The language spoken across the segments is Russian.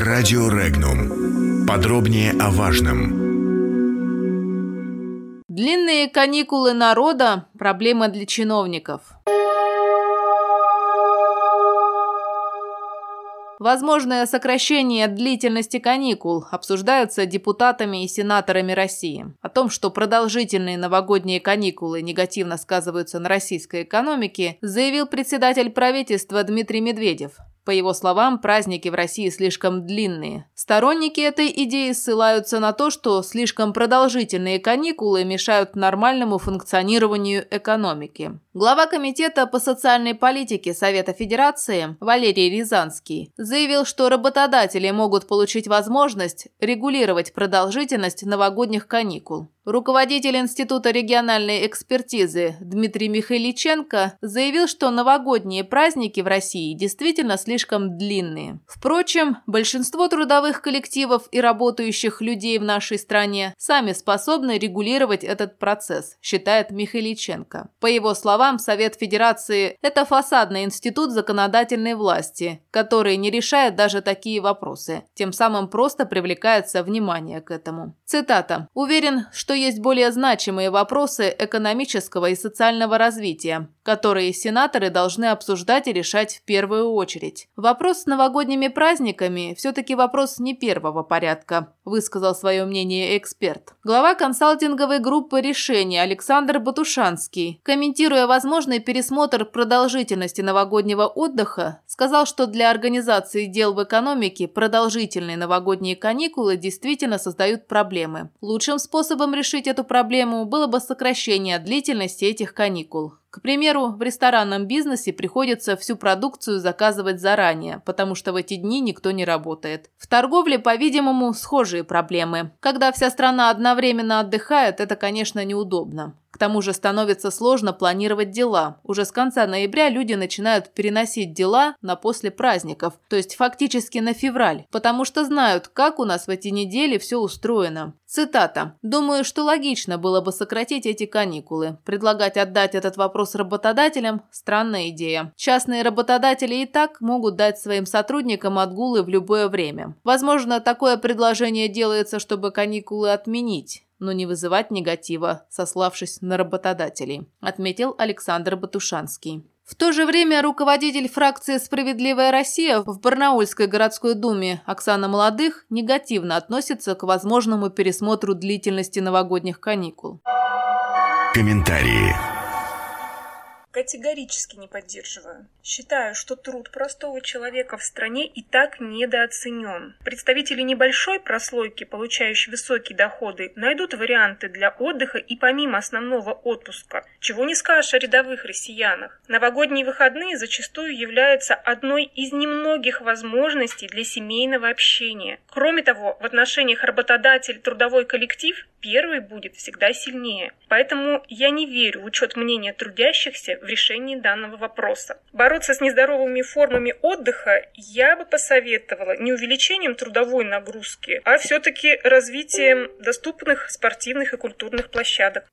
Радио Регнум. Подробнее о важном. Длинные каникулы народа – проблема для чиновников. Возможное сокращение длительности каникул обсуждается депутатами и сенаторами России. О том, что продолжительные новогодние каникулы негативно сказываются на российской экономике, заявил председатель правительства Дмитрий Медведев. По его словам, праздники в России слишком длинные. Сторонники этой идеи ссылаются на то, что слишком продолжительные каникулы мешают нормальному функционированию экономики. Глава Комитета по социальной политике Совета Федерации Валерий Рязанский заявил, что работодатели могут получить возможность регулировать продолжительность новогодних каникул. Руководитель Института региональной экспертизы Дмитрий Михайличенко заявил, что новогодние праздники в России действительно слишком длинные. Впрочем, большинство трудовых коллективов и работающих людей в нашей стране сами способны регулировать этот процесс, считает Михайличенко. По его словам, Совет Федерации – это фасадный институт законодательной власти, который не решает даже такие вопросы, тем самым просто привлекается внимание к этому. Цитата. «Уверен, что есть более значимые вопросы экономического и социального развития, которые сенаторы должны обсуждать и решать в первую очередь. Вопрос с новогодними праздниками все-таки вопрос не первого порядка, высказал свое мнение эксперт. Глава консалтинговой группы решений Александр Батушанский, комментируя возможный пересмотр продолжительности новогоднего отдыха, сказал, что для организации дел в экономике продолжительные новогодние каникулы действительно создают проблемы. Лучшим способом решить эту проблему было бы сокращение длительности этих каникул. К примеру, в ресторанном бизнесе приходится всю продукцию заказывать заранее, потому что в эти дни никто не работает. В торговле, по-видимому, схожие проблемы. Когда вся страна одновременно отдыхает, это, конечно, неудобно. К тому же становится сложно планировать дела. Уже с конца ноября люди начинают переносить дела на после праздников, то есть фактически на февраль, потому что знают, как у нас в эти недели все устроено. Цитата. «Думаю, что логично было бы сократить эти каникулы. Предлагать отдать этот вопрос работодателям – странная идея. Частные работодатели и так могут дать своим сотрудникам отгулы в любое время. Возможно, такое предложение делается, чтобы каникулы отменить но не вызывать негатива, сославшись на работодателей, отметил Александр Батушанский. В то же время руководитель фракции «Справедливая Россия» в Барнаульской городской думе Оксана Молодых негативно относится к возможному пересмотру длительности новогодних каникул. Комментарии. Категорически не поддерживаю. Считаю, что труд простого человека в стране и так недооценен. Представители небольшой прослойки, получающие высокие доходы, найдут варианты для отдыха и помимо основного отпуска. Чего не скажешь о рядовых россиянах. Новогодние выходные зачастую являются одной из немногих возможностей для семейного общения. Кроме того, в отношениях работодатель-трудовой коллектив первый будет всегда сильнее. Поэтому я не верю в учет мнения трудящихся в решении данного вопроса. Бороться с нездоровыми формами отдыха я бы посоветовала не увеличением трудовой нагрузки, а все-таки развитием доступных спортивных и культурных площадок.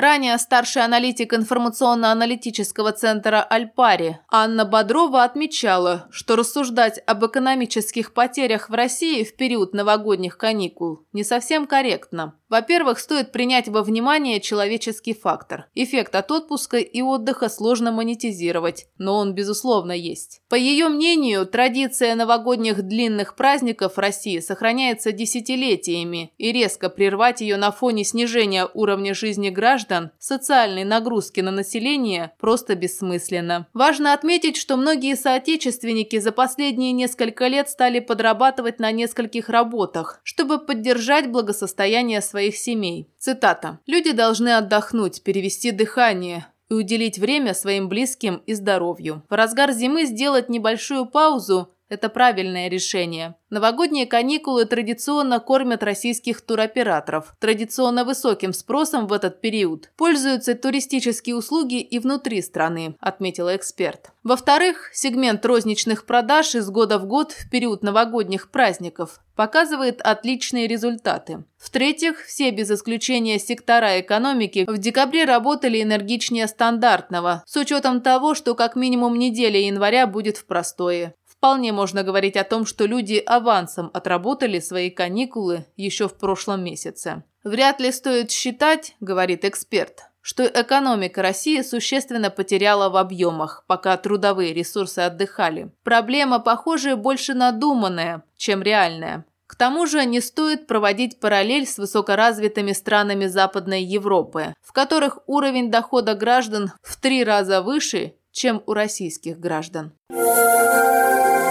Ранее старший аналитик информационно-аналитического центра «Альпари» Анна Бодрова отмечала, что рассуждать об экономических потерях в России в период новогодних каникул не совсем корректно. Во-первых, стоит принять во внимание человеческий фактор. Эффект от отпуска и отдыха сложно монетизировать, но он, безусловно, есть. По ее мнению, традиция новогодних длинных праздников России сохраняется десятилетиями, и резко прервать ее на фоне снижения уровня жизни граждан, социальной нагрузки на население просто бессмысленно. Важно отметить, что многие соотечественники за последние несколько лет стали подрабатывать на нескольких работах, чтобы поддержать благосостояние своих своих семей. Цитата. «Люди должны отдохнуть, перевести дыхание, и уделить время своим близким и здоровью. В разгар зимы сделать небольшую паузу – это правильное решение. Новогодние каникулы традиционно кормят российских туроператоров. Традиционно высоким спросом в этот период пользуются туристические услуги и внутри страны, отметила эксперт. Во-вторых, сегмент розничных продаж из года в год в период новогодних праздников показывает отличные результаты. В-третьих, все без исключения сектора экономики в декабре работали энергичнее стандартного, с учетом того, что как минимум неделя января будет в простое. Вполне можно говорить о том, что люди авансом отработали свои каникулы еще в прошлом месяце. Вряд ли стоит считать, говорит эксперт, что экономика России существенно потеряла в объемах, пока трудовые ресурсы отдыхали. Проблема, похоже, больше надуманная, чем реальная. К тому же не стоит проводить параллель с высокоразвитыми странами Западной Европы, в которых уровень дохода граждан в три раза выше, чем у российских граждан.